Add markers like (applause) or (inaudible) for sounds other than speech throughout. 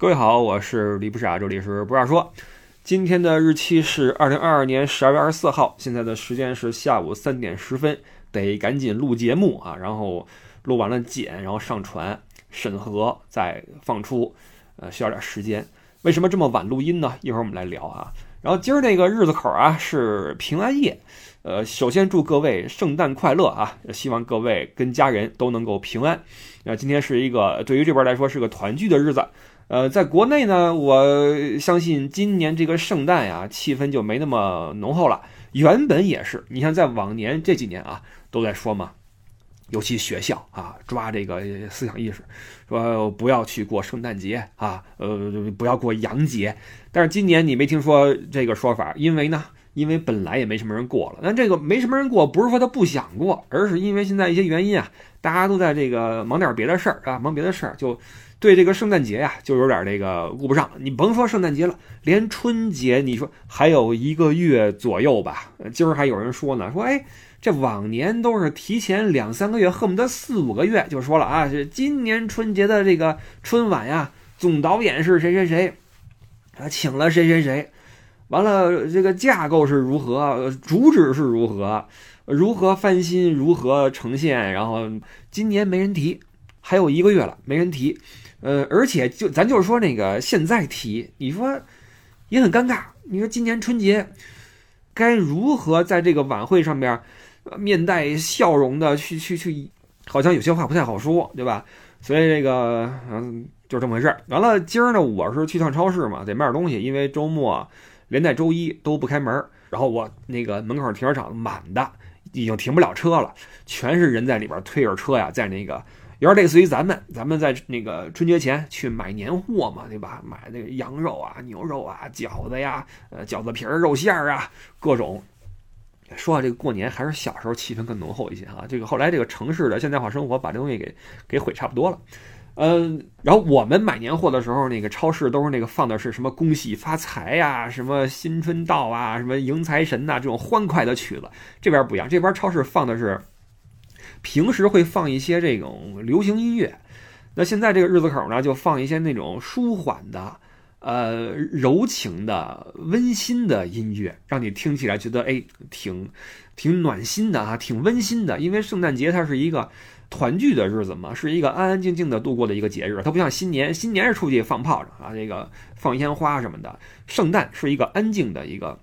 各位好，我是李不傻，这里是不傻说。今天的日期是二零二二年十二月二十四号，现在的时间是下午三点十分，得赶紧录节目啊，然后录完了剪，然后上传审核，再放出，呃，需要点时间。为什么这么晚录音呢？一会儿我们来聊啊。然后今儿这个日子口啊是平安夜，呃，首先祝各位圣诞快乐啊！希望各位跟家人都能够平安。那今天是一个对于这边来说是个团聚的日子。呃，在国内呢，我相信今年这个圣诞呀，气氛就没那么浓厚了。原本也是，你像在往年这几年啊，都在说嘛，尤其学校啊，抓这个思想意识，说不要去过圣诞节啊，呃，不要过洋节。但是今年你没听说这个说法，因为呢，因为本来也没什么人过了。那这个没什么人过，不是说他不想过，而是因为现在一些原因啊，大家都在这个忙点别的事儿啊，忙别的事儿就。对这个圣诞节呀，就有点这个顾不上。你甭说圣诞节了，连春节，你说还有一个月左右吧。今儿还有人说呢，说哎，这往年都是提前两三个月，恨不得四五个月就说了啊。这今年春节的这个春晚呀，总导演是谁谁谁，啊，请了谁谁谁，完了这个架构是如何，主旨是如何，如何翻新，如何呈现，然后今年没人提，还有一个月了，没人提。呃，而且就咱就是说那个现在提，你说也很尴尬。你说今年春节该如何在这个晚会上面面带笑容的去去去？好像有些话不太好说，对吧？所以这个嗯，就这么回事儿。完了，今儿呢，我是去趟超市嘛，得买点东西，因为周末连带周一都不开门。然后我那个门口停车场满的，已经停不了车了，全是人在里边推着车呀，在那个。有点类似于咱们，咱们在那个春节前去买年货嘛，对吧？买那个羊肉啊、牛肉啊、饺子呀、呃饺子皮儿、肉馅儿啊，各种。说到这个过年，还是小时候气氛更浓厚一些哈。这个后来这个城市的现代化生活把这东西给给毁差不多了。嗯，然后我们买年货的时候，那个超市都是那个放的是什么恭喜发财呀、什么新春到啊、什么迎财神呐这种欢快的曲子。这边不一样，这边超市放的是。平时会放一些这种流行音乐，那现在这个日子口呢，就放一些那种舒缓的、呃柔情的、温馨的音乐，让你听起来觉得哎，挺挺暖心的啊，挺温馨的。因为圣诞节它是一个团聚的日子嘛，是一个安安静静的度过的一个节日，它不像新年，新年是出去放炮仗啊，这个放烟花什么的。圣诞是一个安静的一个。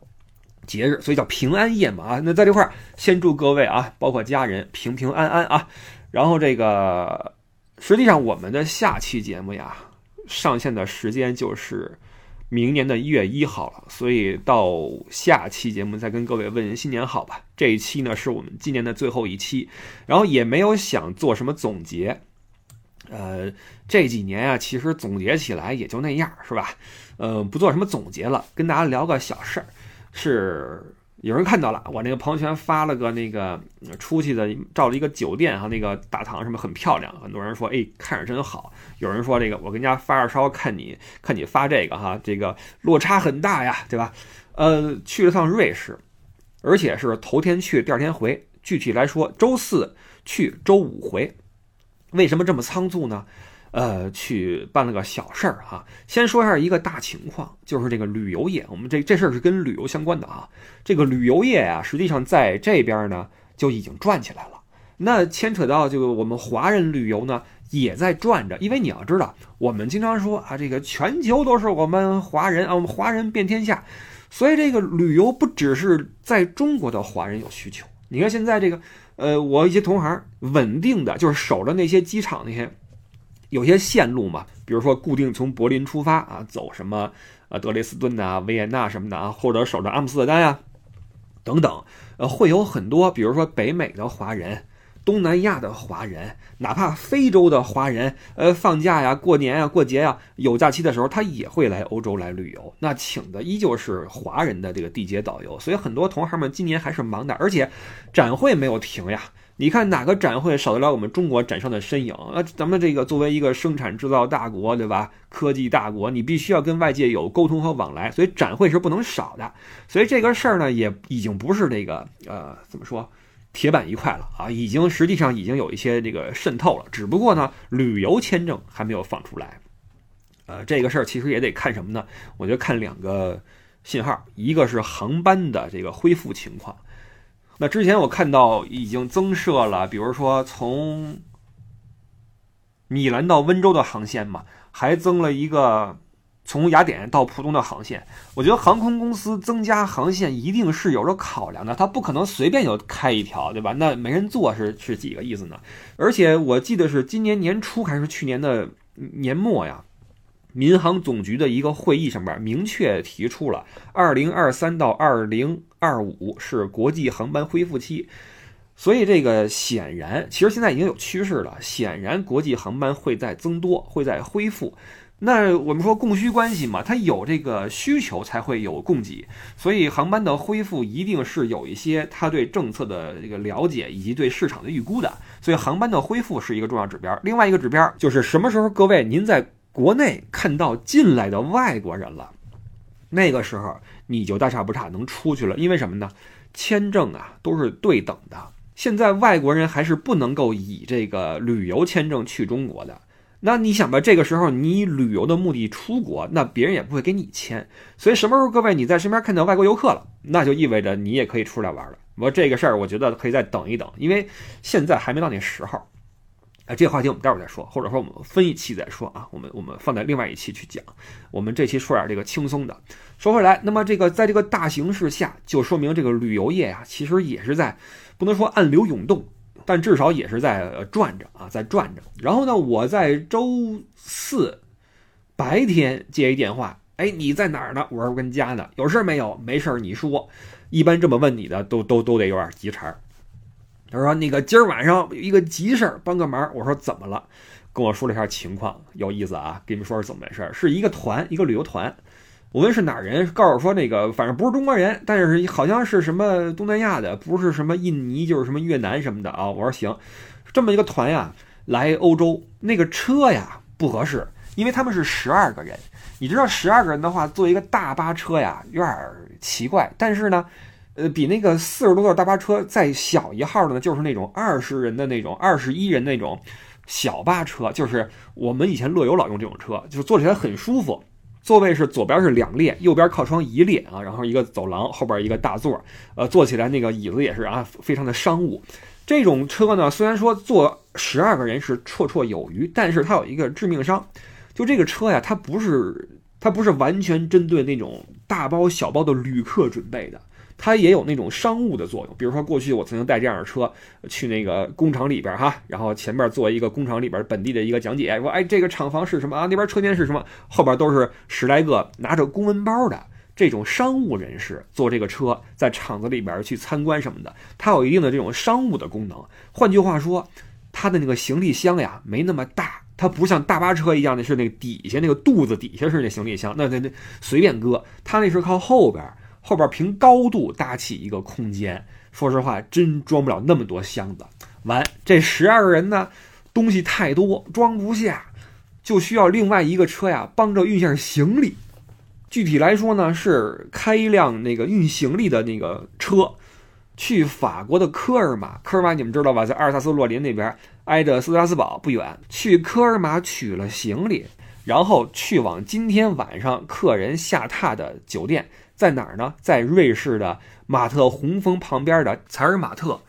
节日，所以叫平安夜嘛啊。那在这块儿，先祝各位啊，包括家人平平安安啊。然后这个，实际上我们的下期节目呀，上线的时间就是明年的一月一号了。所以到下期节目再跟各位问新年好吧。这一期呢是我们今年的最后一期，然后也没有想做什么总结。呃，这几年啊，其实总结起来也就那样，是吧？呃，不做什么总结了，跟大家聊个小事儿。是有人看到了，我那个朋友圈发了个那个出去的照了一个酒店哈，那个大堂什么很漂亮，很多人说哎看着真好。有人说这个我跟家发着烧看你看你发这个哈，这个落差很大呀，对吧？呃，去了趟瑞士，而且是头天去，第二天回。具体来说，周四去，周五回。为什么这么仓促呢？呃，去办了个小事儿哈。先说一下一个大情况，就是这个旅游业，我们这这事儿是跟旅游相关的啊。这个旅游业啊，实际上在这边呢就已经转起来了。那牵扯到就我们华人旅游呢也在转着，因为你要知道，我们经常说啊，这个全球都是我们华人啊，我们华人遍天下，所以这个旅游不只是在中国的华人有需求。你看现在这个，呃，我一些同行稳定的就是守着那些机场那些。有些线路嘛，比如说固定从柏林出发啊，走什么呃德累斯顿呐、维也纳什么的啊，或者守着阿姆斯特丹呀等等，呃，会有很多，比如说北美的华人、东南亚的华人，哪怕非洲的华人，呃，放假呀、过年呀、过节呀，有假期的时候，他也会来欧洲来旅游。那请的依旧是华人的这个地接导游，所以很多同行们今年还是忙的，而且展会没有停呀。你看哪个展会少得了我们中国展商的身影？那咱们这个作为一个生产制造大国，对吧？科技大国，你必须要跟外界有沟通和往来，所以展会是不能少的。所以这个事儿呢，也已经不是这个呃，怎么说，铁板一块了啊，已经实际上已经有一些这个渗透了。只不过呢，旅游签证还没有放出来。呃，这个事儿其实也得看什么呢？我觉得看两个信号，一个是航班的这个恢复情况。那之前我看到已经增设了，比如说从米兰到温州的航线嘛，还增了一个从雅典到浦东的航线。我觉得航空公司增加航线一定是有着考量的，它不可能随便就开一条，对吧？那没人坐是是几个意思呢？而且我记得是今年年初还是去年的年末呀。民航总局的一个会议上边明确提出了，二零二三到二零二五是国际航班恢复期，所以这个显然，其实现在已经有趋势了，显然国际航班会在增多，会在恢复。那我们说供需关系嘛，它有这个需求才会有供给，所以航班的恢复一定是有一些它对政策的这个了解以及对市场的预估的，所以航班的恢复是一个重要指标。另外一个指标就是什么时候各位您在。国内看到进来的外国人了，那个时候你就大差不差能出去了，因为什么呢？签证啊都是对等的。现在外国人还是不能够以这个旅游签证去中国的。那你想吧，这个时候你以旅游的目的出国，那别人也不会给你签。所以什么时候各位你在身边看到外国游客了，那就意味着你也可以出来玩了。我这个事儿，我觉得可以再等一等，因为现在还没到那时候。哎，这个话题我们待会儿再说，或者说我们分一期再说啊。我们我们放在另外一期去讲。我们这期说点这个轻松的。说回来，那么这个在这个大形势下，就说明这个旅游业呀，其实也是在不能说暗流涌动，但至少也是在转着啊，在转着。然后呢，我在周四白天接一电话，哎，你在哪儿呢？我说我跟家呢，有事没有？没事，你说。一般这么问你的，都都都得有点急茬儿。他说：“那个今儿晚上有一个急事儿，帮个忙。”我说：“怎么了？”跟我说了一下情况，有意思啊！给你们说是怎么回事儿？是一个团，一个旅游团。我问是哪人，告诉我说那个反正不是中国人，但是好像是什么东南亚的，不是什么印尼就是什么越南什么的啊。我说行，这么一个团呀，来欧洲，那个车呀不合适，因为他们是十二个人。你知道十二个人的话，坐一个大巴车呀，有点奇怪。但是呢。呃，比那个四十多座大巴车再小一号的呢，就是那种二十人的那种、二十一人那种小巴车，就是我们以前乐游老用这种车，就是坐起来很舒服。座位是左边是两列，右边靠窗一列啊，然后一个走廊，后边一个大座，呃，坐起来那个椅子也是啊，非常的商务。这种车呢，虽然说坐十二个人是绰绰有余，但是它有一个致命伤，就这个车呀，它不是它不是完全针对那种大包小包的旅客准备的。它也有那种商务的作用，比如说过去我曾经带这样的车去那个工厂里边哈，然后前面做一个工厂里边本地的一个讲解，说哎这个厂房是什么啊，那边车间是什么，后边都是十来个拿着公文包的这种商务人士坐这个车在厂子里边去参观什么的，它有一定的这种商务的功能。换句话说，它的那个行李箱呀没那么大，它不像大巴车一样的是那个底下那个肚子底下是那行李箱，那那那随便搁，它那是靠后边。后边凭高度搭起一个空间，说实话，真装不了那么多箱子。完，这十二个人呢，东西太多，装不下，就需要另外一个车呀，帮着运下行李。具体来说呢，是开一辆那个运行李的那个车，去法国的科尔玛。科尔玛你们知道吧，在阿尔萨斯洛林那边，挨着斯特拉斯堡不远。去科尔玛取了行李，然后去往今天晚上客人下榻的酒店。在哪儿呢？在瑞士的马特洪峰旁边的采尔马特，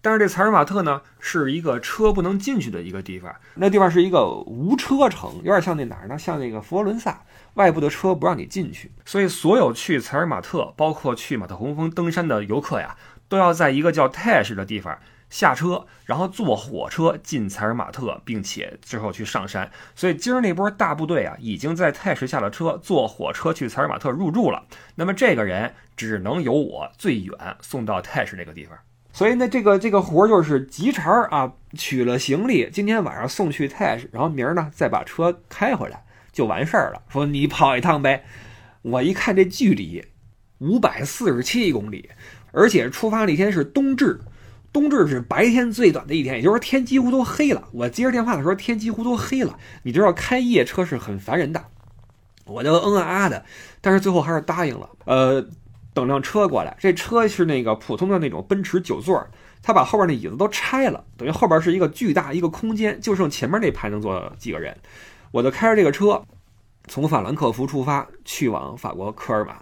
但是这采尔马特呢是一个车不能进去的一个地方，那地方是一个无车城，有点像那哪儿呢？像那个佛罗伦萨，外部的车不让你进去，所以所有去采尔马特，包括去马特洪峰登山的游客呀，都要在一个叫泰什的地方。下车，然后坐火车进采尔马特，并且之后去上山。所以今儿那波大部队啊，已经在泰什下了车，坐火车去采尔马特入住了。那么这个人只能由我最远送到泰什这个地方。所以呢，这个这个活儿就是急茬儿啊，取了行李，今天晚上送去泰什，然后明儿呢再把车开回来就完事儿了。说你跑一趟呗。我一看这距离，五百四十七公里，而且出发那天是冬至。冬至是白天最短的一天，也就是说天几乎都黑了。我接着电话的时候，天几乎都黑了。你知道开夜车是很烦人的，我就嗯啊啊的，但是最后还是答应了。呃，等辆车过来，这车是那个普通的那种奔驰九座，他把后边那椅子都拆了，等于后边是一个巨大一个空间，就剩前面那排能坐几个人。我就开着这个车，从法兰克福出发去往法国科尔马。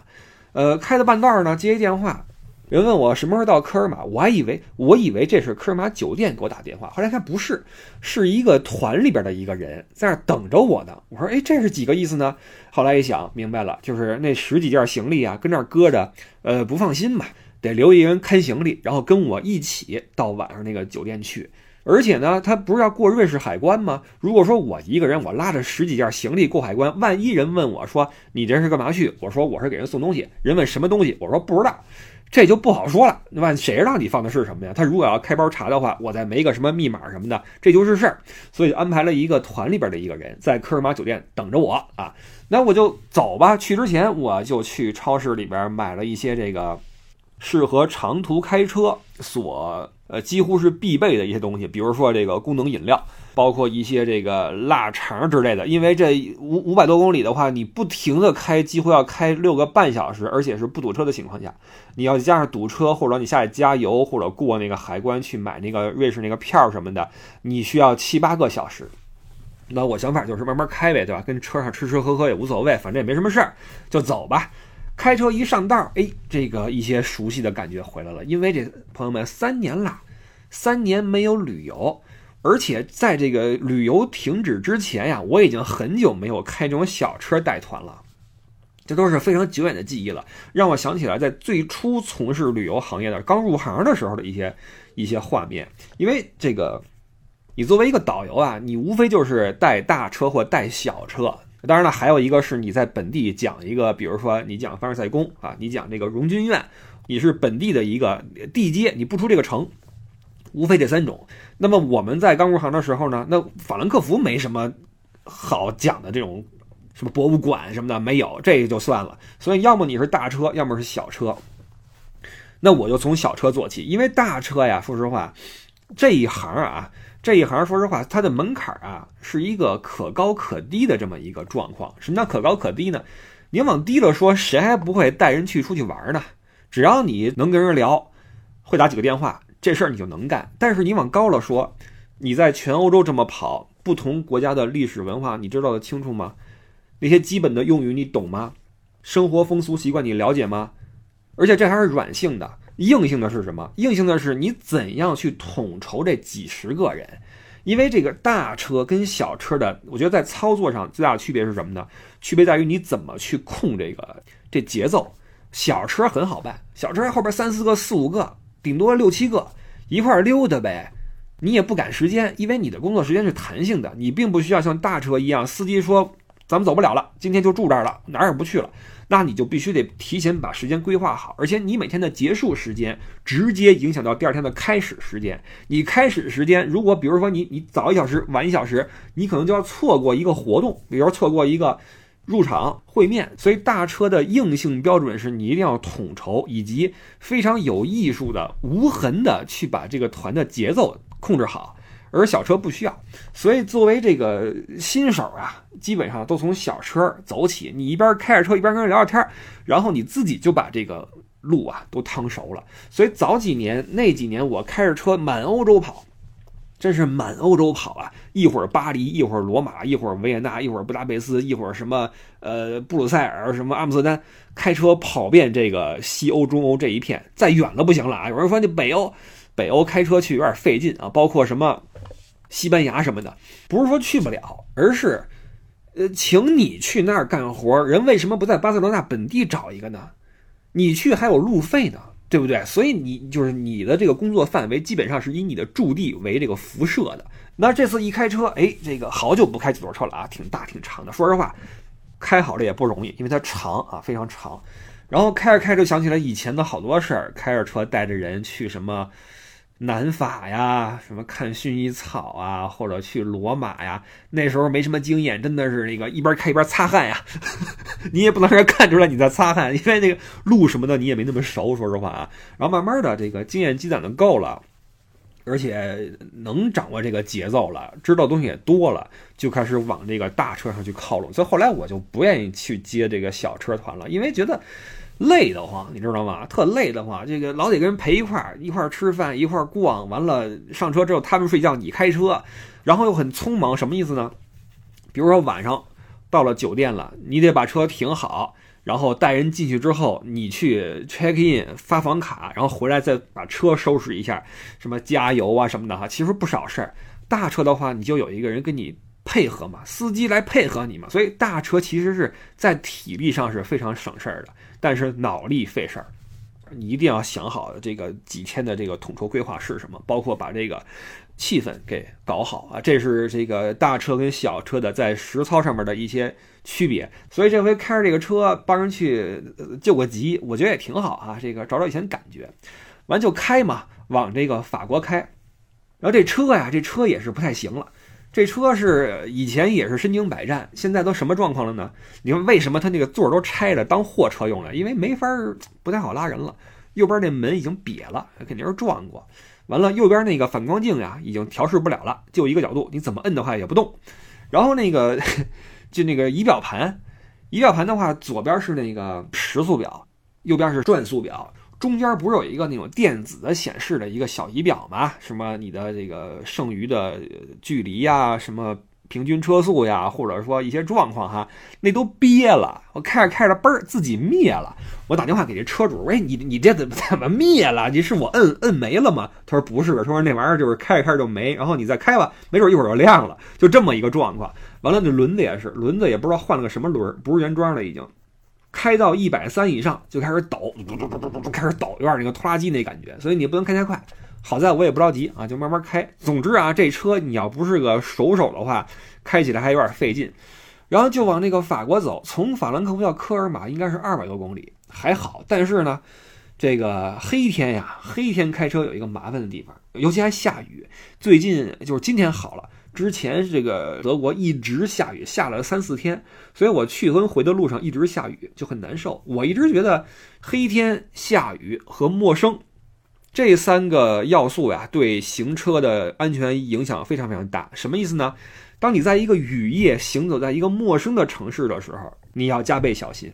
呃，开到半道呢，接一电话。人问我什么时候到科尔马，我还以为我以为这是科尔马酒店给我打电话，后来看不是，是一个团里边的一个人在那等着我呢。我说，哎，这是几个意思呢？后来一想明白了，就是那十几件行李啊，跟那搁着，呃，不放心嘛，得留一人看行李，然后跟我一起到晚上那个酒店去。而且呢，他不是要过瑞士海关吗？如果说我一个人，我拉着十几件行李过海关，万一人问我说你这是干嘛去？我说我是给人送东西。人问什么东西？我说不知道。这就不好说了，对吧？谁知道你放的是什么呀？他如果要开包查的话，我再没个什么密码什么的，这就是事儿。所以安排了一个团里边的一个人在科尔玛酒店等着我啊。那我就走吧。去之前我就去超市里边买了一些这个适合长途开车所呃几乎是必备的一些东西，比如说这个功能饮料。包括一些这个腊肠之类的，因为这五五百多公里的话，你不停的开，几乎要开六个半小时，而且是不堵车的情况下，你要加上堵车，或者你下去加油，或者过那个海关去买那个瑞士那个票什么的，你需要七八个小时。那我想法就是慢慢开呗，对吧？跟车上吃吃喝喝也无所谓，反正也没什么事儿，就走吧。开车一上道，哎，这个一些熟悉的感觉回来了，因为这朋友们三年了，三年没有旅游。而且在这个旅游停止之前呀，我已经很久没有开这种小车带团了，这都是非常久远的记忆了，让我想起来在最初从事旅游行业的刚入行的时候的一些一些画面。因为这个，你作为一个导游啊，你无非就是带大车或带小车，当然了，还有一个是你在本地讲一个，比如说你讲凡尔赛宫啊，你讲这个荣军院，你是本地的一个地接，你不出这个城。无非这三种。那么我们在刚入行的时候呢，那法兰克福没什么好讲的这种什么博物馆什么的没有，这个就算了。所以要么你是大车，要么是小车。那我就从小车做起，因为大车呀，说实话，这一行啊，这一行说实话，它的门槛啊是一个可高可低的这么一个状况。什么叫可高可低呢？你往低了说，谁还不会带人去出去玩呢？只要你能跟人聊，会打几个电话。这事儿你就能干，但是你往高了说，你在全欧洲这么跑，不同国家的历史文化你知道的清楚吗？那些基本的用语你懂吗？生活风俗习惯你了解吗？而且这还是软性的，硬性的是什么？硬性的是你怎样去统筹这几十个人？因为这个大车跟小车的，我觉得在操作上最大的区别是什么呢？区别在于你怎么去控这个这节奏。小车很好办，小车后边三四个、四五个。顶多六七个一块溜达呗，你也不赶时间，因为你的工作时间是弹性的，你并不需要像大车一样，司机说咱们走不了了，今天就住这儿了，哪儿也不去了，那你就必须得提前把时间规划好，而且你每天的结束时间直接影响到第二天的开始时间。你开始时间如果比如说你你早一小时晚一小时，你可能就要错过一个活动，比如说错过一个。入场会面，所以大车的硬性标准是你一定要统筹，以及非常有艺术的、无痕的去把这个团的节奏控制好。而小车不需要，所以作为这个新手啊，基本上都从小车走起。你一边开着车一边跟人聊聊天，然后你自己就把这个路啊都趟熟了。所以早几年那几年，我开着车满欧洲跑。真是满欧洲跑啊！一会儿巴黎，一会儿罗马，一会儿维也纳，一会儿布达佩斯，一会儿什么呃布鲁塞尔，什么阿姆斯特丹，开车跑遍这个西欧、中欧这一片。再远了不行了啊！有人说你北欧，北欧开车去有点费劲啊。包括什么西班牙什么的，不是说去不了，而是呃，请你去那儿干活，人为什么不在巴塞罗那本地找一个呢？你去还有路费呢。对不对？所以你就是你的这个工作范围基本上是以你的驻地为这个辐射的。那这次一开车，哎，这个好久不开几座车了啊，挺大挺长的。说实话，开好了也不容易，因为它长啊，非常长。然后开着开着想起来以前的好多事儿，开着车带着人去什么。南法呀，什么看薰衣草啊，或者去罗马呀，那时候没什么经验，真的是那个一边开一边擦汗呀。(laughs) 你也不能让人看出来你在擦汗，因为那个路什么的你也没那么熟，说实话啊。然后慢慢的这个经验积攒的够了，而且能掌握这个节奏了，知道东西也多了，就开始往这个大车上去靠拢。所以后来我就不愿意去接这个小车团了，因为觉得。累得慌，你知道吗？特累得慌，这个老得跟人陪一块儿，一块儿吃饭，一块儿逛。完了上车之后，他们睡觉，你开车，然后又很匆忙，什么意思呢？比如说晚上到了酒店了，你得把车停好，然后带人进去之后，你去 check in 发房卡，然后回来再把车收拾一下，什么加油啊什么的哈，其实不少事儿。大车的话，你就有一个人跟你配合嘛，司机来配合你嘛，所以大车其实是在体力上是非常省事儿的，但是脑力费事儿。你一定要想好这个几天的这个统筹规划是什么，包括把这个气氛给搞好啊，这是这个大车跟小车的在实操上面的一些区别。所以这回开着这个车帮人去救个急，我觉得也挺好啊，这个找找以前感觉。完就开嘛，往这个法国开。然后这车呀，这车也是不太行了。这车是以前也是身经百战，现在都什么状况了呢？你说为什么它那个座都拆了当货车用了？因为没法儿，不太好拉人了。右边那门已经瘪了，肯定是撞过。完了，右边那个反光镜呀，已经调试不了了，就一个角度，你怎么摁的话也不动。然后那个 (laughs) 就那个仪表盘，仪表盘的话，左边是那个时速表，右边是转速表。中间不是有一个那种电子的显示的一个小仪表吗？什么你的这个剩余的距离呀，什么平均车速呀，或者说一些状况哈，那都憋了。我开着开着，嘣儿自己灭了。我打电话给这车主，喂，你你这怎么怎么灭了？你是我摁摁没了吗？他说不是，他说那玩意儿就是开着开着就没，然后你再开吧，没准一会儿就亮了，就这么一个状况。完了，那轮子也是，轮子也不知道换了个什么轮儿，不是原装的已经。开到一百三以上就开始抖，开始抖，有点那个拖拉机那感觉，所以你不能开太快。好在我也不着急啊，就慢慢开。总之啊，这车你要不是个熟手的话，开起来还有点费劲。然后就往那个法国走，从法兰克福到科尔玛应该是二百多公里，还好。但是呢，这个黑天呀，黑天开车有一个麻烦的地方，尤其还下雨。最近就是今天好了。之前这个德国一直下雨，下了三四天，所以我去跟回的路上一直下雨，就很难受。我一直觉得黑天下雨和陌生这三个要素呀，对行车的安全影响非常非常大。什么意思呢？当你在一个雨夜行走在一个陌生的城市的时候，你要加倍小心，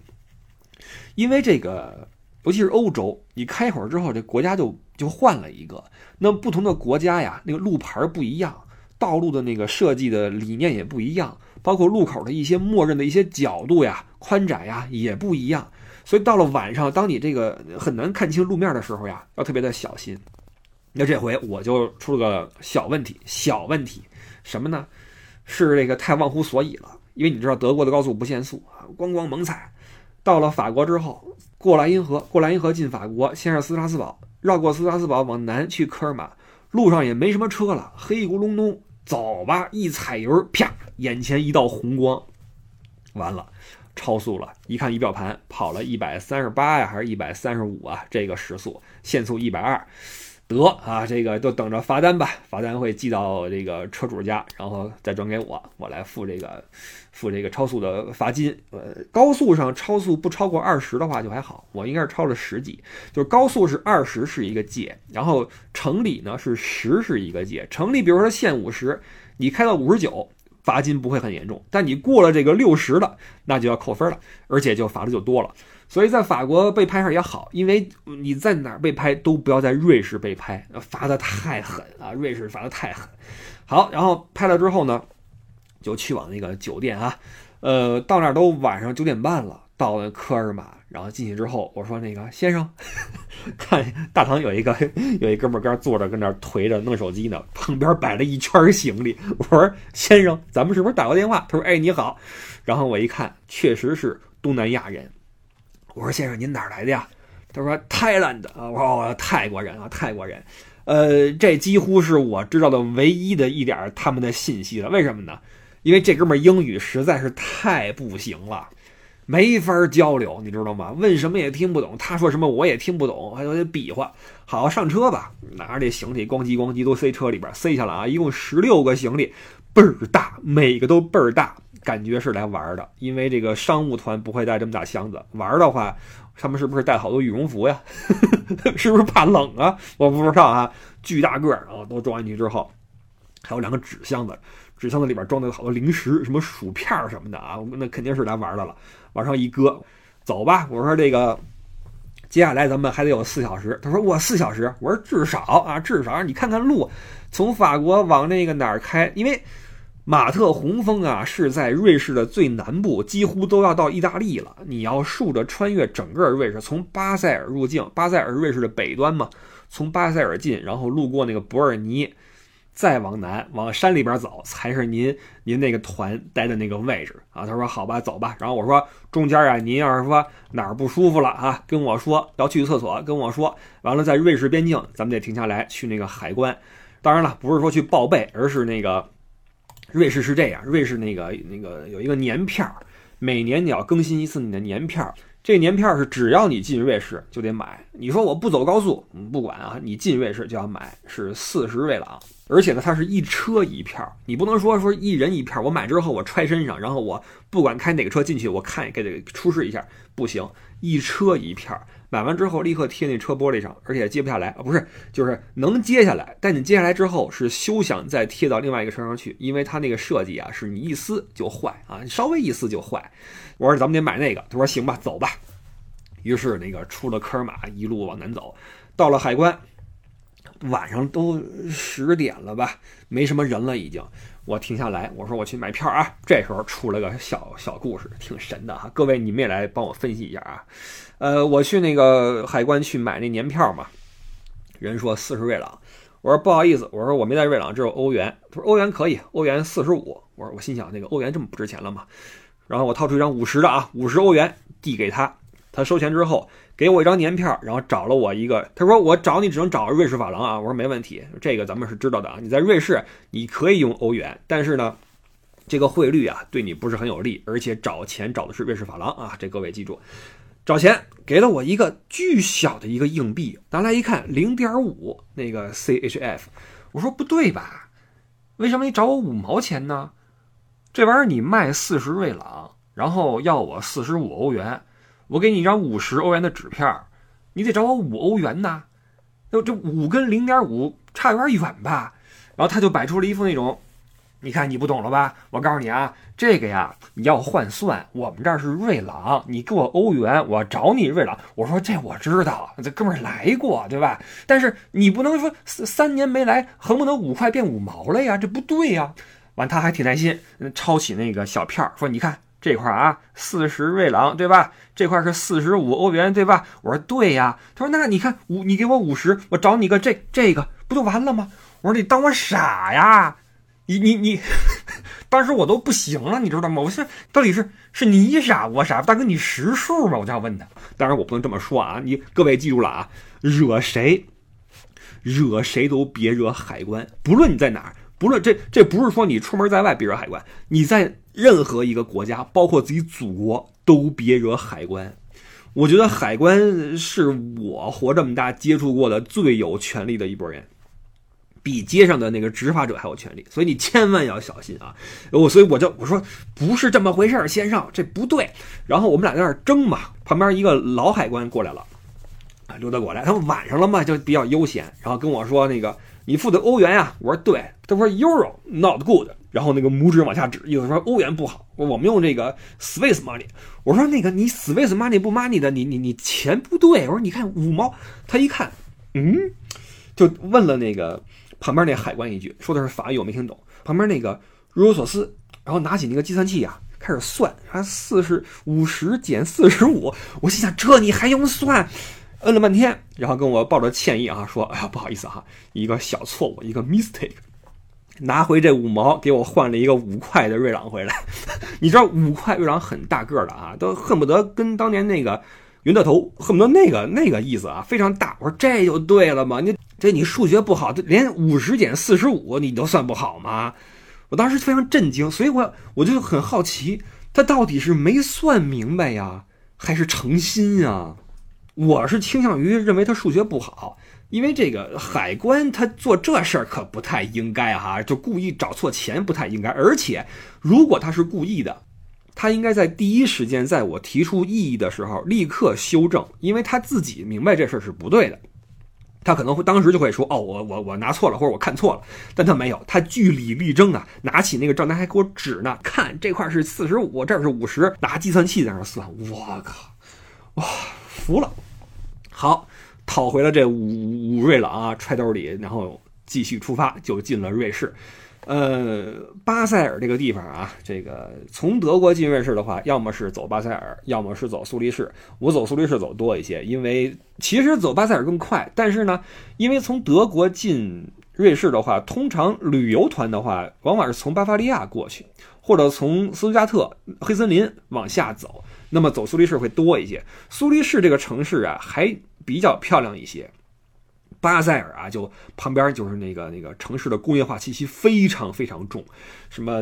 因为这个尤其是欧洲，你开会儿之后，这国家就就换了一个，那不同的国家呀，那个路牌不一样。道路的那个设计的理念也不一样，包括路口的一些默认的一些角度呀、宽窄呀也不一样，所以到了晚上，当你这个很难看清路面的时候呀，要特别的小心。那这回我就出了个小问题，小问题什么呢？是这个太忘乎所以了，因为你知道德国的高速不限速啊，咣咣猛踩。到了法国之后，过莱茵河，过莱茵河进法国，先是斯拉斯堡，绕过斯拉斯堡往南去科尔玛，路上也没什么车了，黑咕隆咚。走吧，一踩油，啪，眼前一道红光，完了，超速了。一看仪表盘，跑了一百三十八呀，还是一百三十五啊？这个时速，限速一百二，得啊，这个就等着罚单吧。罚单会寄到这个车主家，然后再转给我，我来付这个。付这个超速的罚金，呃，高速上超速不超过二十的话就还好，我应该是超了十几，就是高速是二十是一个界，然后城里呢是十是一个界，城里比如说限五十，你开到五十九，罚金不会很严重，但你过了这个六十的，那就要扣分了，而且就罚的就多了。所以在法国被拍上也好，因为你在哪儿被拍都不要在瑞士被拍，罚的太狠啊，瑞士罚的太狠。好，然后拍了之后呢？就去往那个酒店啊，呃，到那儿都晚上九点半了，到了科尔玛，然后进去之后，我说那个先生，(laughs) 看大堂有一个有一哥们儿跟那坐着，跟那儿颓着弄手机呢，旁边摆了一圈行李。我说先生，咱们是不是打过电话？他说哎你好，然后我一看，确实是东南亚人。我说先生您哪来的呀？他说 Thailand 啊，我说泰国人啊，泰国人。呃，这几乎是我知道的唯一的一点他们的信息了。为什么呢？因为这哥们儿英语实在是太不行了，没法交流，你知道吗？问什么也听不懂，他说什么我也听不懂，还有点比划。好，上车吧，拿着这行李咣叽咣叽都塞车里边，塞下了啊，一共十六个行李，倍儿大，每个都倍儿大，感觉是来玩的。因为这个商务团不会带这么大箱子，玩的话，他们是不是带好多羽绒服呀？(laughs) 是不是怕冷啊？我不知道啊，巨大个儿啊，都装进去之后，还有两个纸箱子。纸箱子里边装的有好多零食，什么薯片什么的啊，那肯定是来玩的了。往上一搁，走吧。我说这个，接下来咱们还得有四小时。他说我四小时。我说至少啊，至少你看看路，从法国往那个哪儿开？因为马特洪峰啊，是在瑞士的最南部，几乎都要到意大利了。你要竖着穿越整个瑞士，从巴塞尔入境，巴塞尔瑞士的北端嘛，从巴塞尔进，然后路过那个伯尔尼，再往南往山里边走，才是您您那个团待的那个位置啊。他说好吧，走吧。然后我说中间啊，您要是说哪儿不舒服了啊，跟我说要去厕所，跟我说。完了，在瑞士边境，咱们得停下来去那个海关。当然了，不是说去报备，而是那个。瑞士是这样，瑞士那个那个有一个年票，每年你要更新一次你的年票。这年票是只要你进瑞士就得买。你说我不走高速，不管啊，你进瑞士就要买，是四十瑞郎。而且呢，它是一车一票，你不能说说一人一票，我买之后我揣身上，然后我不管开哪个车进去，我看给这出示一下，不行，一车一票。买完之后立刻贴那车玻璃上，而且接不下来啊，不是，就是能接下来，但你接下来之后是休想再贴到另外一个车上去，因为它那个设计啊，是你一撕就坏啊，稍微一撕就坏。我说咱们得买那个，他说行吧，走吧。于是那个出了科尔马，一路往南走，到了海关，晚上都十点了吧，没什么人了已经。我停下来，我说我去买票啊。这时候出了个小小故事，挺神的哈。各位你们也来帮我分析一下啊。呃，我去那个海关去买那年票嘛，人说四十瑞郎，我说不好意思，我说我没带瑞郎，只有欧元。他说欧元可以，欧元四十五。我说我心想那个欧元这么不值钱了吗？然后我掏出一张五十的啊，五十欧元递给他，他收钱之后给我一张年票，然后找了我一个，他说我找你只能找瑞士法郎啊。我说没问题，这个咱们是知道的啊。你在瑞士你可以用欧元，但是呢，这个汇率啊对你不是很有利，而且找钱找的是瑞士法郎啊，这各位记住。找钱给了我一个巨小的一个硬币，拿来一看，零点五那个 CHF，我说不对吧？为什么你找我五毛钱呢？这玩意儿你卖四十瑞郎，然后要我四十五欧元，我给你一张五十欧元的纸片儿，你得找我五欧元呢？那这五跟零点五差有点远吧？然后他就摆出了一副那种。你看你不懂了吧？我告诉你啊，这个呀，你要换算，我们这儿是瑞郎，你给我欧元，我找你瑞郎。我说这我知道，这哥们儿来过，对吧？但是你不能说三年没来，恨不能五块变五毛了呀，这不对呀。完，他还挺耐心，抄起那个小票说：“你看这块啊，四十瑞郎，对吧？这块是四十五欧元，对吧？”我说：“对呀。”他说：“那你看五，你给我五十，我找你个这这个，不就完了吗？”我说：“你当我傻呀？”你你你，(laughs) 当时我都不行了，你知道吗？我说到底是是你傻我傻，大哥你识数吗？我就要问他。当然我不能这么说啊，你各位记住了啊，惹谁，惹谁都别惹海关，不论你在哪，不论这这不是说你出门在外别惹海关，你在任何一个国家，包括自己祖国，都别惹海关。我觉得海关是我活这么大接触过的最有权力的一拨人。比街上的那个执法者还有权利，所以你千万要小心啊！我所以我就我说不是这么回事儿，先生这不对。然后我们俩在那儿争嘛，旁边一个老海关过来了，啊，刘德过来，他们晚上了嘛，就比较悠闲，然后跟我说那个你付的欧元呀，我说对，他说 Euro not good，然后那个拇指往下指，意思说欧元不好，我们用这个 Swiss money，我说那个你 Swiss money 不 money 的，你你你钱不对，我说你看五毛，他一看，嗯，就问了那个。旁边那海关一句说的是法语，我没听懂。旁边那个若有所思，然后拿起那个计算器呀，开始算，还四十五十减四十五。我心想，这你还用算？摁了半天，然后跟我抱着歉意啊，说：“哎呀，不好意思哈，一个小错误，一个 mistake。”拿回这五毛，给我换了一个五块的瑞郎回来。(laughs) 你知道五块瑞郎很大个的啊，都恨不得跟当年那个云的头恨不得那个那个意思啊，非常大。我说这就对了嘛，你。这你数学不好，连五十减四十五你都算不好吗？我当时非常震惊，所以我我就很好奇，他到底是没算明白呀，还是诚心呀？我是倾向于认为他数学不好，因为这个海关他做这事儿可不太应该哈，就故意找错钱不太应该。而且如果他是故意的，他应该在第一时间在我提出异议的时候立刻修正，因为他自己明白这事儿是不对的。他可能会当时就会说：“哦，我我我拿错了，或者我看错了。”但他没有，他据理力争啊，拿起那个账单还给我指呢，看这块是四十五，这是五十，拿计算器在那算。我靠，哇，服了！好，讨回了这五五瑞郎啊，揣兜里，然后继续出发，就进了瑞士。呃，巴塞尔这个地方啊，这个从德国进瑞士的话，要么是走巴塞尔，要么是走苏黎世。我走苏黎世走多一些，因为其实走巴塞尔更快。但是呢，因为从德国进瑞士的话，通常旅游团的话，往往是从巴伐利亚过去，或者从斯图加特黑森林往下走，那么走苏黎世会多一些。苏黎世这个城市啊，还比较漂亮一些。巴塞尔啊，就旁边就是那个那个城市的工业化气息非常非常重，什么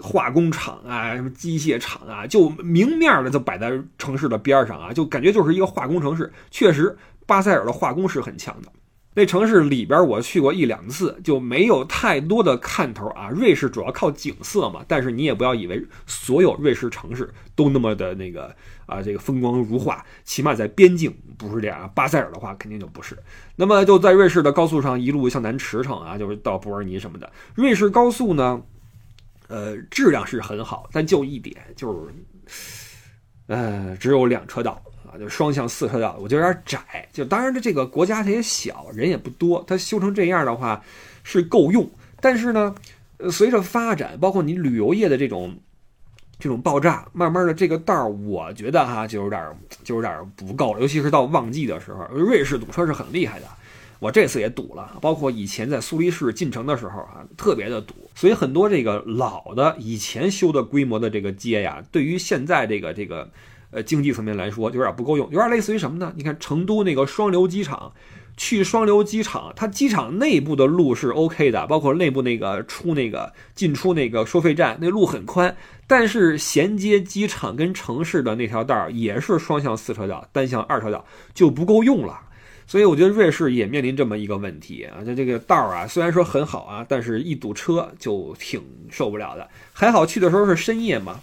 化工厂啊，什么机械厂啊，就明面的就摆在城市的边上啊，就感觉就是一个化工城市。确实，巴塞尔的化工是很强的。那城市里边我去过一两次，就没有太多的看头啊。瑞士主要靠景色嘛，但是你也不要以为所有瑞士城市都那么的那个啊，这个风光如画。起码在边境不是这样，巴塞尔的话肯定就不是。那么就在瑞士的高速上一路向南驰骋啊，就是到伯尔尼什么的。瑞士高速呢，呃，质量是很好，但就一点就是，呃，只有两车道。就双向四车道，我就有点窄。就当然这这个国家它也小，人也不多，它修成这样的话是够用。但是呢，随着发展，包括你旅游业的这种这种爆炸，慢慢的这个道儿，我觉得哈就有点就有点不够了。尤其是到旺季的时候，瑞士堵车是很厉害的。我这次也堵了，包括以前在苏黎世进城的时候啊，特别的堵。所以很多这个老的以前修的规模的这个街呀，对于现在这个这个。呃，经济层面来说，有点不够用，有点类似于什么呢？你看成都那个双流机场，去双流机场，它机场内部的路是 OK 的，包括内部那个出那个进出那个收费站，那路很宽，但是衔接机场跟城市的那条道儿也是双向四车道，单向二车道就不够用了。所以我觉得瑞士也面临这么一个问题啊，就这个道儿啊，虽然说很好啊，但是一堵车就挺受不了的。还好去的时候是深夜嘛，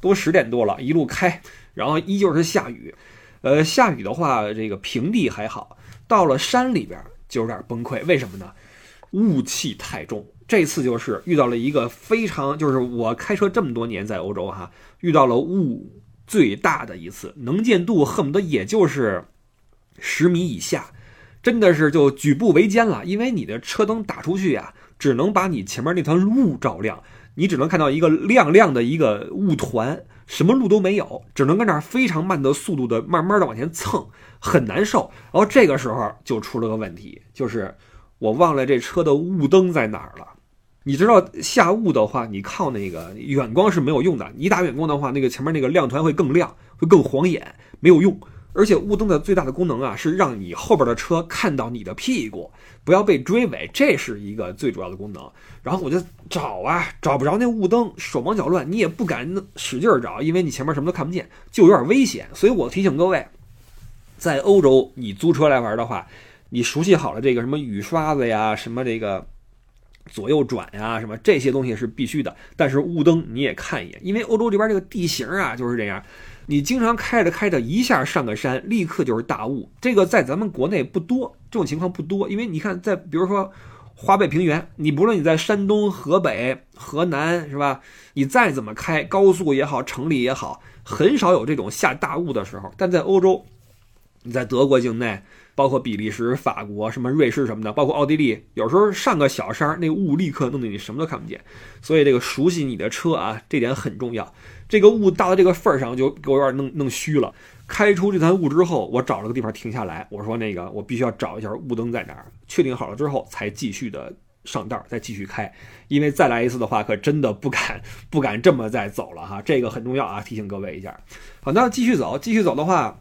都十点多了，一路开。然后依旧是下雨，呃，下雨的话，这个平地还好，到了山里边就有点崩溃。为什么呢？雾气太重。这次就是遇到了一个非常，就是我开车这么多年在欧洲哈，遇到了雾最大的一次，能见度恨不得也就是十米以下，真的是就举步维艰了。因为你的车灯打出去呀，只能把你前面那团雾照亮，你只能看到一个亮亮的一个雾团。什么路都没有，只能跟那儿非常慢的速度的慢慢的往前蹭，很难受。然后这个时候就出了个问题，就是我忘了这车的雾灯在哪儿了。你知道下雾的话，你靠那个远光是没有用的。你打远光的话，那个前面那个亮团会更亮，会更晃眼，没有用。而且雾灯的最大的功能啊，是让你后边的车看到你的屁股，不要被追尾，这是一个最主要的功能。然后我就找啊，找不着那雾灯，手忙脚乱，你也不敢使劲找，因为你前面什么都看不见，就有点危险。所以我提醒各位，在欧洲你租车来玩的话，你熟悉好了这个什么雨刷子呀，什么这个左右转呀，什么这些东西是必须的。但是雾灯你也看一眼，因为欧洲这边这个地形啊就是这样。你经常开着开着，一下上个山，立刻就是大雾。这个在咱们国内不多，这种情况不多。因为你看，在比如说华北平原，你不论你在山东、河北、河南，是吧？你再怎么开高速也好，城里也好，很少有这种下大雾的时候。但在欧洲，你在德国境内，包括比利时、法国、什么瑞士什么的，包括奥地利，有时候上个小山，那雾立刻弄得你什么都看不见。所以这个熟悉你的车啊，这点很重要。这个雾大到这个份儿上，就给我有点弄弄虚了。开出这团雾之后，我找了个地方停下来，我说：“那个，我必须要找一下雾灯在哪儿。”确定好了之后，才继续的上道，再继续开。因为再来一次的话，可真的不敢不敢这么再走了哈。这个很重要啊，提醒各位一下。好，那继续走，继续走的话，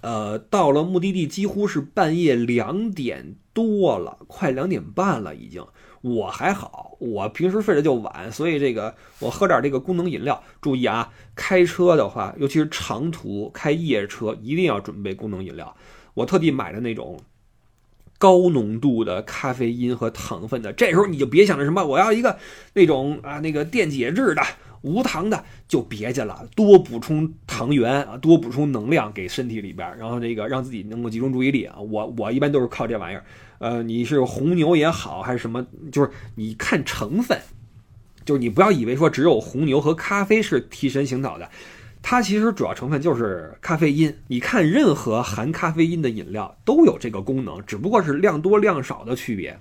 呃，到了目的地几乎是半夜两点多了，快两点半了已经。我还好，我平时睡得就晚，所以这个我喝点这个功能饮料。注意啊，开车的话，尤其是长途开夜车，一定要准备功能饮料。我特地买的那种高浓度的咖啡因和糖分的。这时候你就别想着什么，我要一个那种啊那个电解质的无糖的，就别去了。多补充糖原啊，多补充能量给身体里边，然后这个让自己能够集中注意力啊。我我一般都是靠这玩意儿。呃，你是红牛也好，还是什么，就是你看成分，就是你不要以为说只有红牛和咖啡是提神醒脑的，它其实主要成分就是咖啡因。你看任何含咖啡因的饮料都有这个功能，只不过是量多量少的区别。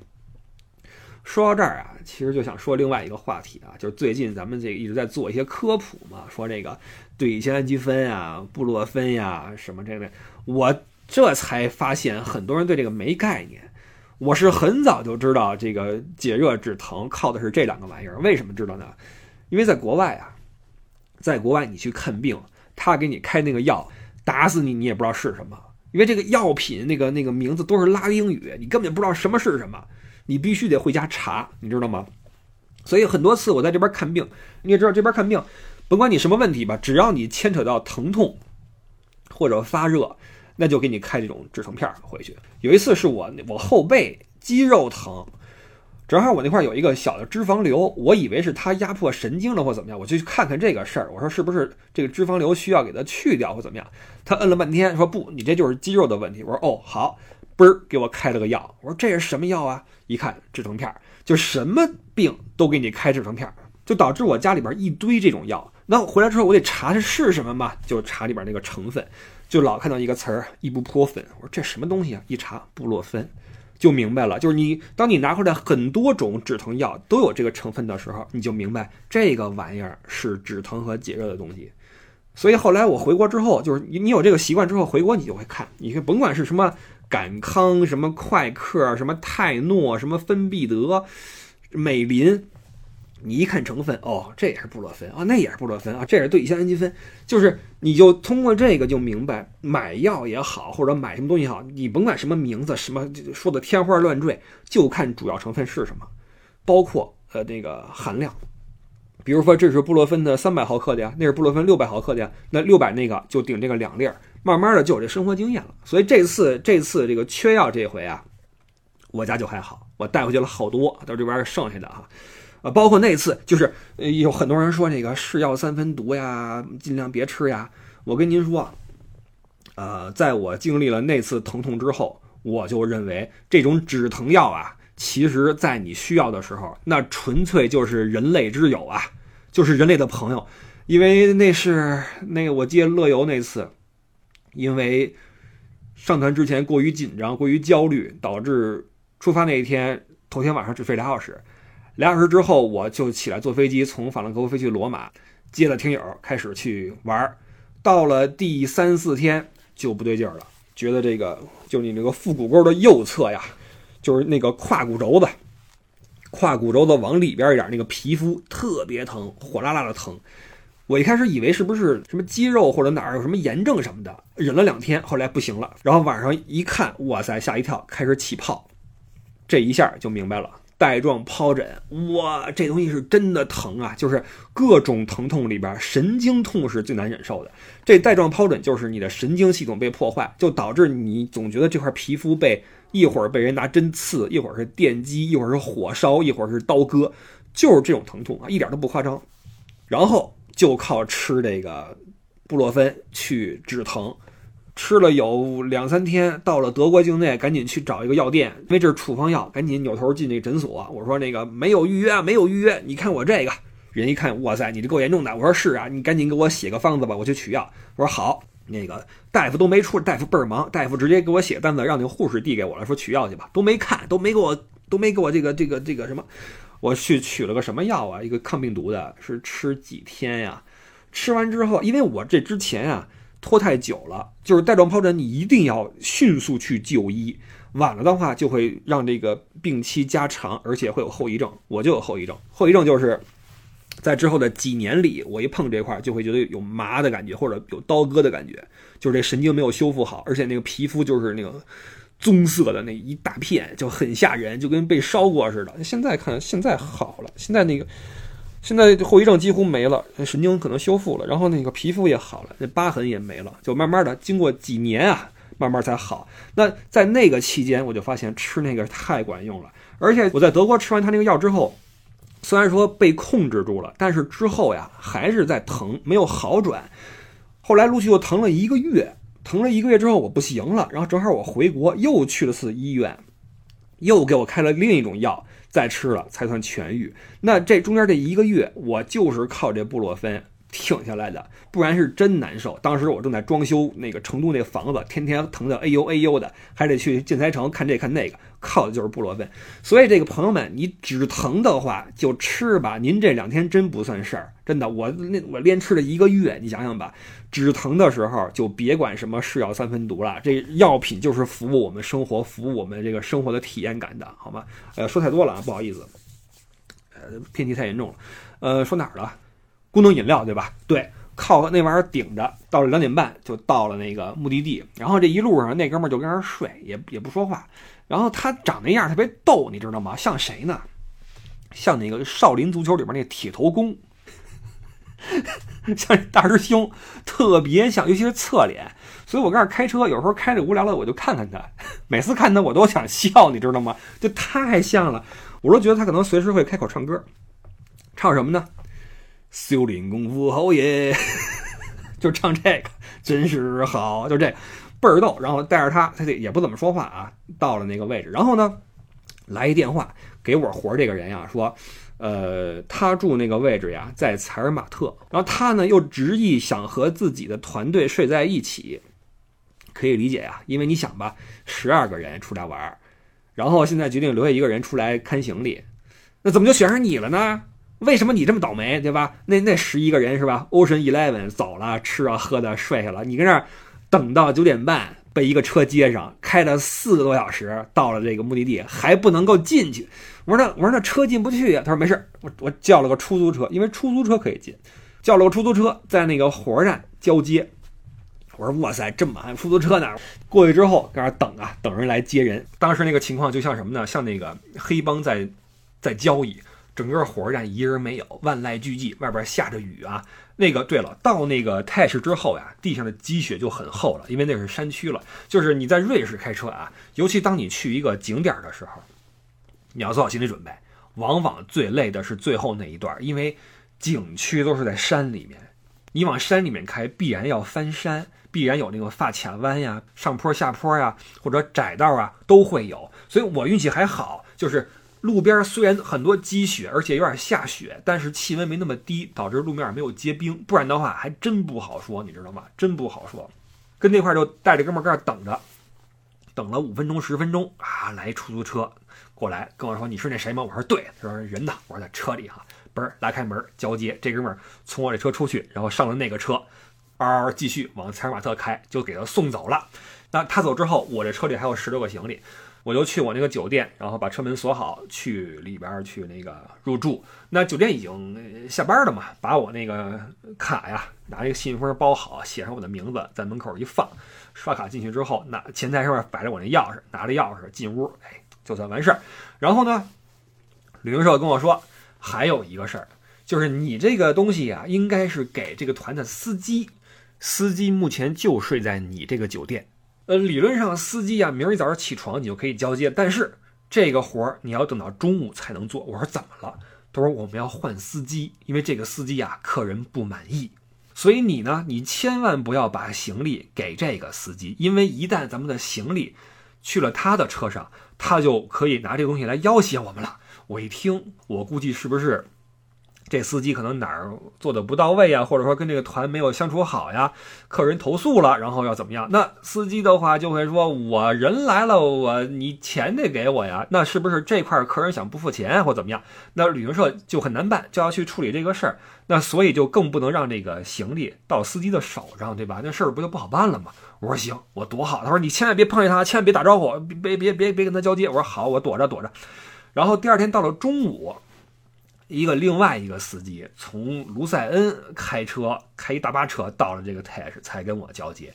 说到这儿啊，其实就想说另外一个话题啊，就是最近咱们这个一直在做一些科普嘛，说这个对乙酰氨基酚啊、布洛芬呀什么这类，我这才发现很多人对这个没概念。我是很早就知道这个解热止疼靠的是这两个玩意儿，为什么知道呢？因为在国外啊，在国外你去看病，他给你开那个药，打死你你也不知道是什么，因为这个药品那个那个名字都是拉丁语，你根本就不知道什么是什么，你必须得回家查，你知道吗？所以很多次我在这边看病，你也知道这边看病，甭管你什么问题吧，只要你牵扯到疼痛或者发热。那就给你开这种止疼片回去。有一次是我我后背肌肉疼，正好我那块有一个小的脂肪瘤，我以为是它压迫神经了或怎么样，我就去看看这个事儿。我说是不是这个脂肪瘤需要给它去掉或怎么样？他摁了半天说不，你这就是肌肉的问题。我说哦好，嘣儿给我开了个药。我说这是什么药啊？一看止疼片，就什么病都给你开止疼片，就导致我家里边一堆这种药。那回来之后我得查这是什么嘛，就查里边那个成分。就老看到一个词儿伊布泼芬，我说这什么东西啊？一查布洛芬，就明白了。就是你当你拿回来很多种止疼药都有这个成分的时候，你就明白这个玩意儿是止疼和解热的东西。所以后来我回国之后，就是你你有这个习惯之后，回国你就会看，你甭管是什么感康、什么快克、什么泰诺、什么芬必得、美林。你一看成分，哦，这也是布洛芬啊，那也是布洛芬啊，这也是对乙酰氨基酚，就是你就通过这个就明白，买药也好，或者买什么东西好，你甭管什么名字，什么说的天花乱坠，就看主要成分是什么，包括呃那个含量，比如说这是布洛芬的三百毫克的呀，那是布洛芬六百毫克的呀，那六百那个就顶这个两粒儿，慢慢的就有这生活经验了。所以这次这次这个缺药这回啊，我家就还好，我带回去了好多，到这边剩下的哈。啊，啊包括那次，就是有很多人说那个是药三分毒呀，尽量别吃呀。我跟您说，呃，在我经历了那次疼痛之后，我就认为这种止疼药啊，其实在你需要的时候，那纯粹就是人类之友啊，就是人类的朋友。因为那是那个我接乐游那次，因为上团之前过于紧张、过于焦虑，导致出发那一天头天晚上只睡俩小时。俩小时之后，我就起来坐飞机，从法兰克福飞去罗马，接了听友开始去玩。到了第三四天就不对劲儿了，觉得这个就你这个腹股沟的右侧呀，就是那个胯骨轴子，胯骨轴子往里边一点，那个皮肤特别疼，火辣辣的疼。我一开始以为是不是什么肌肉或者哪儿有什么炎症什么的，忍了两天，后来不行了。然后晚上一看，哇塞，吓一跳，开始起泡，这一下就明白了。带状疱疹，哇，这东西是真的疼啊！就是各种疼痛里边，神经痛是最难忍受的。这带状疱疹就是你的神经系统被破坏，就导致你总觉得这块皮肤被一会儿被人拿针刺，一会儿是电击，一会儿是火烧，一会儿是刀割，就是这种疼痛啊，一点都不夸张。然后就靠吃这个布洛芬去止疼。吃了有两三天，到了德国境内，赶紧去找一个药店，因为这是处方药，赶紧扭头进那诊所。我说那个没有预约，没有预约。你看我这个人一看，哇塞，你这够严重的。我说是啊，你赶紧给我写个方子吧，我去取药。我说好，那个大夫都没出，大夫倍儿忙，大夫直接给我写单子，让那个护士递给我了，说取药去吧，都没看，都没给我，都没给我这个这个这个什么。我去取了个什么药啊？一个抗病毒的，是吃几天呀？吃完之后，因为我这之前啊。拖太久了，就是带状疱疹，你一定要迅速去就医，晚了的话就会让这个病期加长，而且会有后遗症。我就有后遗症，后遗症就是在之后的几年里，我一碰这块就会觉得有麻的感觉，或者有刀割的感觉，就是这神经没有修复好，而且那个皮肤就是那个棕色的那一大片，就很吓人，就跟被烧过似的。现在看现在好了，现在那个。现在后遗症几乎没了，神经可能修复了，然后那个皮肤也好了，那疤痕也没了，就慢慢的经过几年啊，慢慢才好。那在那个期间，我就发现吃那个太管用了，而且我在德国吃完他那个药之后，虽然说被控制住了，但是之后呀还是在疼，没有好转。后来陆续又疼了一个月，疼了一个月之后我不行了，然后正好我回国又去了次医院，又给我开了另一种药。再吃了才算痊愈。那这中间这一个月，我就是靠这布洛芬挺下来的，不然是真难受。当时我正在装修那个成都那房子，天天疼的哎呦哎呦的，还得去建材城看这看那个，靠的就是布洛芬。所以这个朋友们，你止疼的话就吃吧，您这两天真不算事儿，真的。我那我连吃了一个月，你想想吧，止疼的时候就别管什么是药三分毒了，这药品就是服务我们生活、服务我们这个生活的体验感的，好吗？呃，说太多了啊，不好意思，呃，偏题太严重了。呃，说哪儿了？功能饮料对吧？对，靠那玩意儿顶着，到了两点半就到了那个目的地。然后这一路上那哥们儿就跟那儿睡，也也不说话。然后他长那样特别逗，你知道吗？像谁呢？像那个少林足球里边那铁头功，(laughs) 像大师兄，特别像，尤其是侧脸。所以我跟那开车，有时候开着无聊了，我就看看他。每次看他，我都想笑，你知道吗？就太像了，我都觉得他可能随时会开口唱歌，唱什么呢？修炼功夫好耶，(laughs) 就唱这个真是好，就这倍儿逗。然后带着他，他这也不怎么说话啊。到了那个位置，然后呢，来一电话给我活这个人呀，说，呃，他住那个位置呀，在采尔马特。然后他呢又执意想和自己的团队睡在一起，可以理解呀，因为你想吧，十二个人出来玩，然后现在决定留下一个人出来看行李，那怎么就选上你了呢？为什么你这么倒霉，对吧？那那十一个人是吧？Ocean Eleven 走了，吃啊喝的睡下了，你跟那儿等到九点半，被一个车接上，开了四个多小时，到了这个目的地还不能够进去。我说那我说那车进不去呀？他说没事，我我叫了个出租车，因为出租车可以进，叫了个出租车在那个火车站交接。我说哇塞，这么慢，出租车呢？过去之后搁那等啊，等人来接人。当时那个情况就像什么呢？像那个黑帮在在交易。整个火车站一人没有，万籁俱寂，外边下着雨啊。那个对了，到那个泰市之后呀，地上的积雪就很厚了，因为那是山区了。就是你在瑞士开车啊，尤其当你去一个景点的时候，你要做好心理准备，往往最累的是最后那一段，因为景区都是在山里面，你往山里面开，必然要翻山，必然有那个发卡弯呀、上坡下坡呀，或者窄道啊，都会有。所以我运气还好，就是。路边虽然很多积雪，而且有点下雪，但是气温没那么低，导致路面没有结冰。不然的话，还真不好说，你知道吗？真不好说。跟那块就带着哥们儿搁那等着，等了五分钟、十分钟啊，来出租车过来跟我说：“你是那谁吗？”我说：“对。”他说：“人呢？”我说：“在车里哈。”嘣儿拉开门交接，这哥们儿从我这车出去，然后上了那个车，嗷继续往采尔马特开，就给他送走了。那他走之后，我这车里还有十六个行李。我就去我那个酒店，然后把车门锁好，去里边去那个入住。那酒店已经下班了嘛，把我那个卡呀，拿一个信封包好，写上我的名字，在门口一放，刷卡进去之后，那前台上面摆着我那钥匙，拿着钥匙进屋，哎，就算完事儿。然后呢，旅行社跟我说还有一个事儿，就是你这个东西呀，应该是给这个团的司机，司机目前就睡在你这个酒店。呃，理论上司机啊，明儿一早上起床你就可以交接，但是这个活儿你要等到中午才能做。我说怎么了？他说我们要换司机，因为这个司机啊，客人不满意。所以你呢，你千万不要把行李给这个司机，因为一旦咱们的行李去了他的车上，他就可以拿这个东西来要挟我们了。我一听，我估计是不是？这司机可能哪儿做的不到位呀，或者说跟这个团没有相处好呀，客人投诉了，然后要怎么样？那司机的话就会说：“我人来了，我你钱得给我呀。”那是不是这块客人想不付钱或怎么样？那旅行社就很难办，就要去处理这个事儿。那所以就更不能让这个行李到司机的手上，对吧？那事儿不就不好办了吗？我说行，我躲好。他说你千万别碰见他，千万别打招呼，别别别别跟他交接。我说好，我躲着躲着。然后第二天到了中午。一个另外一个司机从卢塞恩开车开一大巴车到了这个泰市才跟我交接，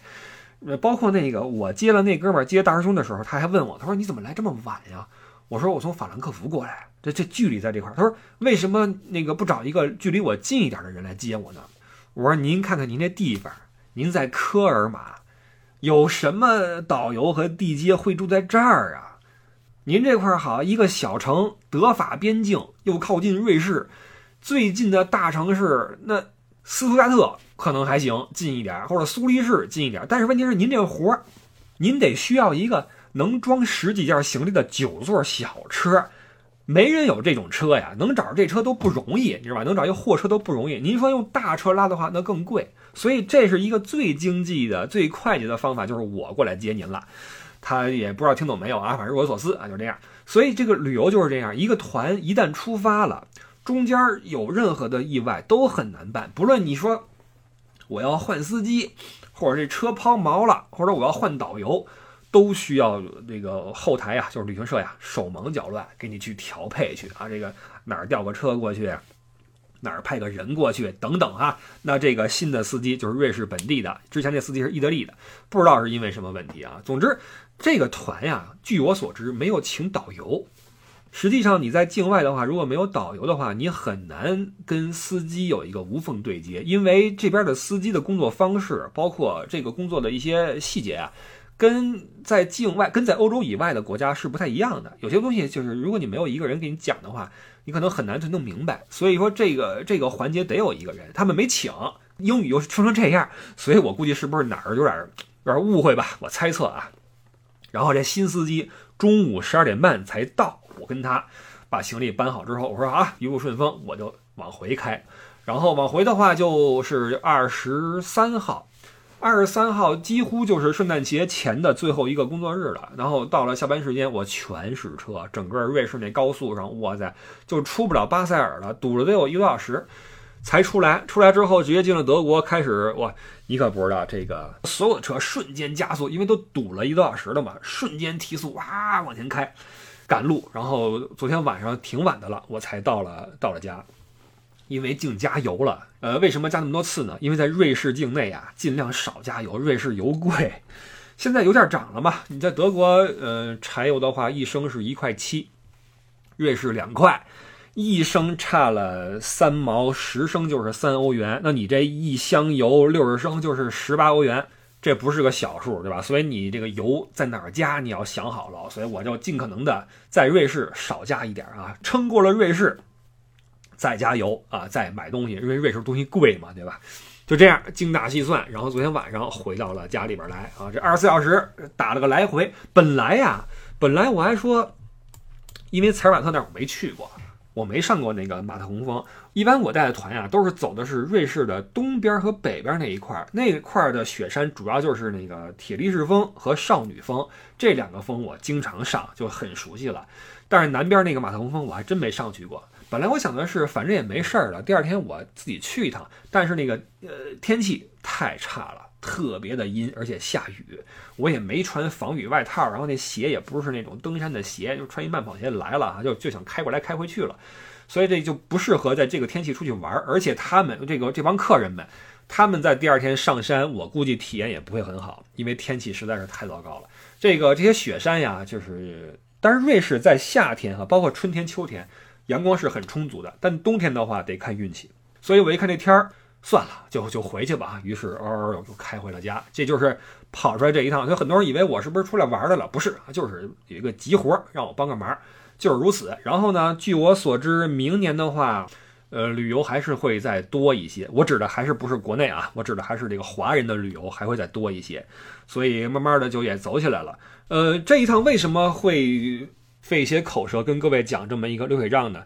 呃，包括那个我接了那哥们儿接大师兄的时候，他还问我，他说你怎么来这么晚呀？我说我从法兰克福过来，这这距离在这块儿。他说为什么那个不找一个距离我近一点的人来接我呢？我说您看看您这地方，您在科尔玛，有什么导游和地接会住在这儿啊？您这块儿好，一个小城，德法边境又靠近瑞士，最近的大城市那斯图加特可能还行，近一点，或者苏黎世近一点。但是问题是，您这个活儿，您得需要一个能装十几件行李的九座小车，没人有这种车呀，能找着这车都不容易，你知道吧？能找一货车都不容易。您说用大车拉的话，那更贵。所以这是一个最经济的、最快捷的方法，就是我过来接您了。他也不知道听懂没有啊，反正我所思啊，就这样。所以这个旅游就是这样，一个团一旦出发了，中间有任何的意外都很难办。不论你说我要换司机，或者这车抛锚了，或者我要换导游。都需要这个后台呀，就是旅行社呀，手忙脚乱给你去调配去啊，这个哪儿调个车过去，哪儿派个人过去等等哈。那这个新的司机就是瑞士本地的，之前那司机是意大利的，不知道是因为什么问题啊。总之，这个团呀，据我所知没有请导游。实际上你在境外的话，如果没有导游的话，你很难跟司机有一个无缝对接，因为这边的司机的工作方式，包括这个工作的一些细节啊。跟在境外、跟在欧洲以外的国家是不太一样的。有些东西就是，如果你没有一个人给你讲的话，你可能很难去弄明白。所以说，这个这个环节得有一个人。他们没请，英语又说成这样，所以我估计是不是哪儿有点有点误会吧？我猜测啊。然后这新司机中午十二点半才到，我跟他把行李搬好之后，我说啊，一路顺风，我就往回开。然后往回的话就是二十三号。二十三号几乎就是圣诞节前的最后一个工作日了，然后到了下班时间，我全是车，整个瑞士那高速上，哇塞，就出不了巴塞尔了，堵了得有一个多小时才出来。出来之后直接进了德国，开始哇，你可不知道这个所有的车瞬间加速，因为都堵了一个多小时了嘛，瞬间提速哇往前开，赶路。然后昨天晚上挺晚的了，我才到了到了家。因为净加油了，呃，为什么加那么多次呢？因为在瑞士境内啊，尽量少加油，瑞士油贵，现在油价涨了嘛。你在德国，呃，柴油的话一升是一块七，瑞士两块，一升差了三毛，十升就是三欧元。那你这一箱油六十升就是十八欧元，这不是个小数，对吧？所以你这个油在哪儿加，你要想好了。所以我就尽可能的在瑞士少加一点啊，撑过了瑞士。再加油啊，再买东西，因为瑞士东西贵嘛，对吧？就这样精打细算，然后昨天晚上回到了家里边来啊。这二十四小时打了个来回。本来呀，本来我还说，因为采尔瓦特那儿我没去过，我没上过那个马特洪峰。一般我带的团呀，都是走的是瑞士的东边和北边那一块儿，那块儿的雪山主要就是那个铁力士峰和少女峰这两个峰，我经常上，就很熟悉了。但是南边那个马特洪峰，我还真没上去过。本来我想的是，反正也没事儿了，第二天我自己去一趟。但是那个呃天气太差了，特别的阴，而且下雨，我也没穿防雨外套，然后那鞋也不是那种登山的鞋，就穿一慢跑鞋来了哈，就就想开过来开回去了，所以这就不适合在这个天气出去玩。而且他们这个这帮客人们，他们在第二天上山，我估计体验也不会很好，因为天气实在是太糟糕了。这个这些雪山呀，就是，但是瑞士在夏天哈，包括春天、秋天。阳光是很充足的，但冬天的话得看运气。所以我一看这天儿，算了，就就回去吧。于是嗷嗷就开回了家。这就是跑出来这一趟。所以很多人以为我是不是出来玩来了？不是就是有一个急活让我帮个忙，就是如此。然后呢，据我所知，明年的话，呃，旅游还是会再多一些。我指的还是不是国内啊，我指的还是这个华人的旅游还会再多一些。所以慢慢的就也走起来了。呃，这一趟为什么会？费一些口舌跟各位讲这么一个流水账呢，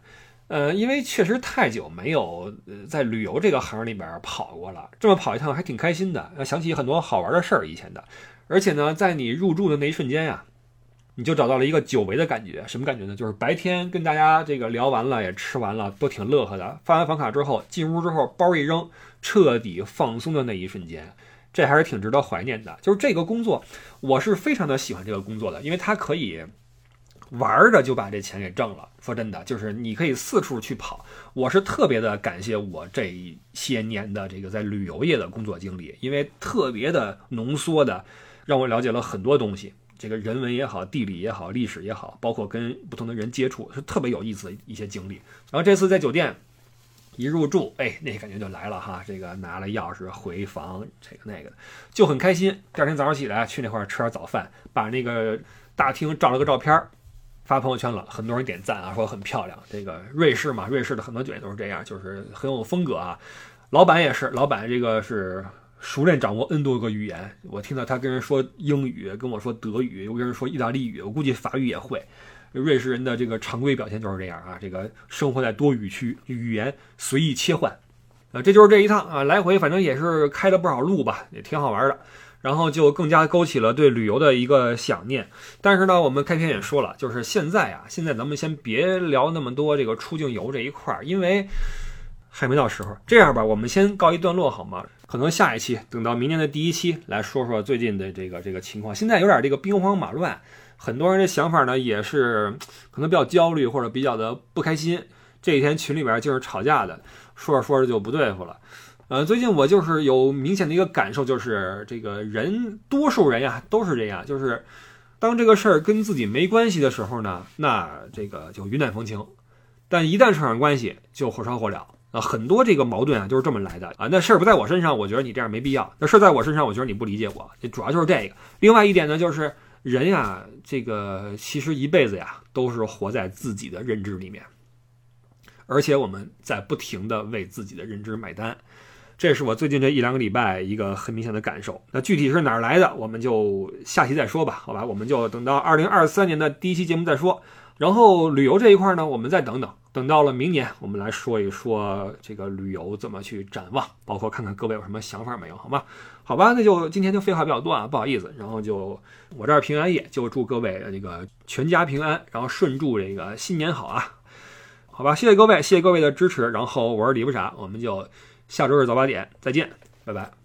呃，因为确实太久没有在旅游这个行里边跑过了，这么跑一趟还挺开心的，要想起很多好玩的事儿以前的，而且呢，在你入住的那一瞬间呀，你就找到了一个久违的感觉，什么感觉呢？就是白天跟大家这个聊完了，也吃完了，都挺乐呵的，发完房卡之后进屋之后，包一扔，彻底放松的那一瞬间，这还是挺值得怀念的。就是这个工作，我是非常的喜欢这个工作的，因为它可以。玩着就把这钱给挣了。说真的，就是你可以四处去跑。我是特别的感谢我这些年的这个在旅游业的工作经历，因为特别的浓缩的让我了解了很多东西。这个人文也好，地理也好，历史也好，包括跟不同的人接触，是特别有意思的一些经历。然后这次在酒店一入住，哎，那感觉就来了哈。这个拿了钥匙回房，这个那个的就很开心。第二天早上起来去那块吃点早饭，把那个大厅照了个照片儿。发朋友圈了，很多人点赞啊，说很漂亮。这个瑞士嘛，瑞士的很多酒店都是这样，就是很有风格啊。老板也是，老板这个是熟练掌握 N 多个语言。我听到他跟人说英语，跟我说德语，又跟人说意大利语，我估计法语也会。瑞士人的这个常规表现就是这样啊，这个生活在多语区，语言随意切换，啊，这就是这一趟啊，来回反正也是开了不少路吧，也挺好玩的。然后就更加勾起了对旅游的一个想念。但是呢，我们开篇也说了，就是现在啊，现在咱们先别聊那么多这个出境游这一块儿，因为还没到时候。这样吧，我们先告一段落好吗？可能下一期等到明年的第一期来说说最近的这个这个情况。现在有点这个兵荒马乱，很多人的想法呢也是可能比较焦虑或者比较的不开心。这几天群里边就是吵架的，说着说着就不对付了。呃，最近我就是有明显的一个感受，就是这个人，多数人呀都是这样，就是当这个事儿跟自己没关系的时候呢，那这个就云淡风轻；但一旦扯上关系，就火烧火燎啊。很多这个矛盾啊，就是这么来的啊。那事儿不在我身上，我觉得你这样没必要；那事儿在我身上，我觉得你不理解我。这主要就是这个。另外一点呢，就是人呀，这个其实一辈子呀，都是活在自己的认知里面，而且我们在不停的为自己的认知买单。这是我最近这一两个礼拜一个很明显的感受。那具体是哪儿来的，我们就下期再说吧。好吧，我们就等到二零二三年的第一期节目再说。然后旅游这一块呢，我们再等等，等到了明年，我们来说一说这个旅游怎么去展望，包括看看各位有什么想法没有，好吗？好吧，那就今天就废话比较多啊，不好意思。然后就我这儿平安夜，就祝各位这个全家平安，然后顺祝这个新年好啊。好吧，谢谢各位，谢谢各位的支持。然后我是李不傻，我们就。下周日早八点再见，拜拜。